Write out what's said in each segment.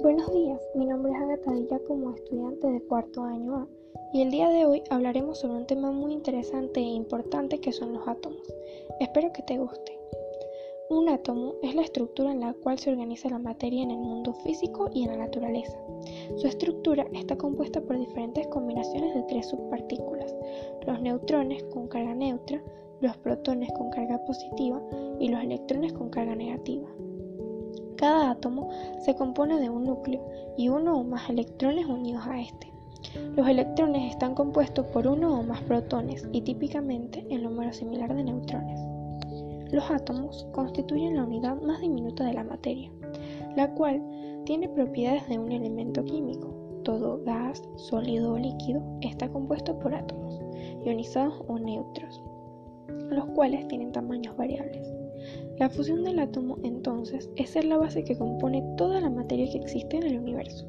Buenos días, mi nombre es Agatha Dilla como estudiante de cuarto año A y el día de hoy hablaremos sobre un tema muy interesante e importante que son los átomos. Espero que te guste. Un átomo es la estructura en la cual se organiza la materia en el mundo físico y en la naturaleza. Su estructura está compuesta por diferentes combinaciones de tres subpartículas, los neutrones con carga neutra, los protones con carga positiva y los electrones con carga negativa. Cada átomo se compone de un núcleo y uno o más electrones unidos a este. Los electrones están compuestos por uno o más protones y típicamente el número similar de neutrones. Los átomos constituyen la unidad más diminuta de la materia, la cual tiene propiedades de un elemento químico. Todo gas, sólido o líquido está compuesto por átomos, ionizados o neutros, los cuales tienen tamaños variables. La fusión del átomo, entonces, es ser la base que compone toda la materia que existe en el universo.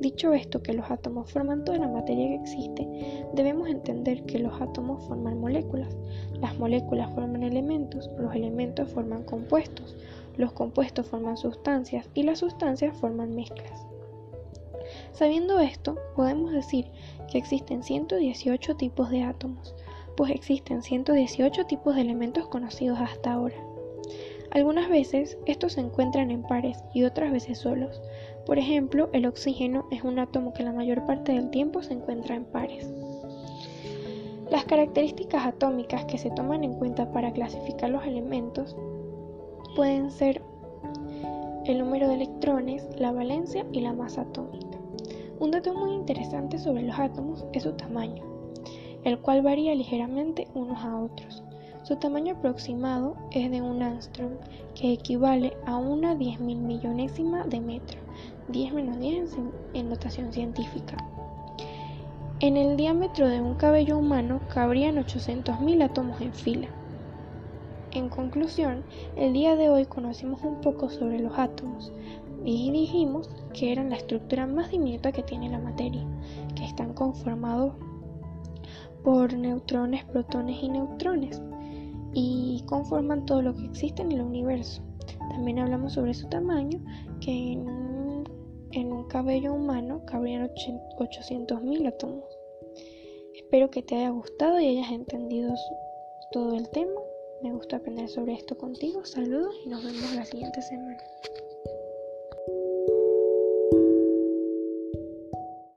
Dicho esto, que los átomos forman toda la materia que existe, debemos entender que los átomos forman moléculas, las moléculas forman elementos, los elementos forman compuestos, los compuestos forman sustancias y las sustancias forman mezclas. Sabiendo esto, podemos decir que existen 118 tipos de átomos, pues existen 118 tipos de elementos conocidos hasta ahora. Algunas veces estos se encuentran en pares y otras veces solos. Por ejemplo, el oxígeno es un átomo que la mayor parte del tiempo se encuentra en pares. Las características atómicas que se toman en cuenta para clasificar los elementos pueden ser el número de electrones, la valencia y la masa atómica. Un dato muy interesante sobre los átomos es su tamaño, el cual varía ligeramente unos a otros. Su tamaño aproximado es de un angstrom, que equivale a una diez mil millonésima de metro, 10 menos 10 en notación científica. En el diámetro de un cabello humano cabrían 800.000 átomos en fila. En conclusión, el día de hoy conocimos un poco sobre los átomos y dijimos que eran la estructura más diminuta que tiene la materia, que están conformados por neutrones, protones y neutrones y conforman todo lo que existe en el universo. También hablamos sobre su tamaño, que en, un cabello humano cabrían 800.000 átomos. Espero que te haya gustado y hayas entendido todo el tema. Me gusta aprender sobre esto contigo. Saludos y nos vemos la siguiente semana.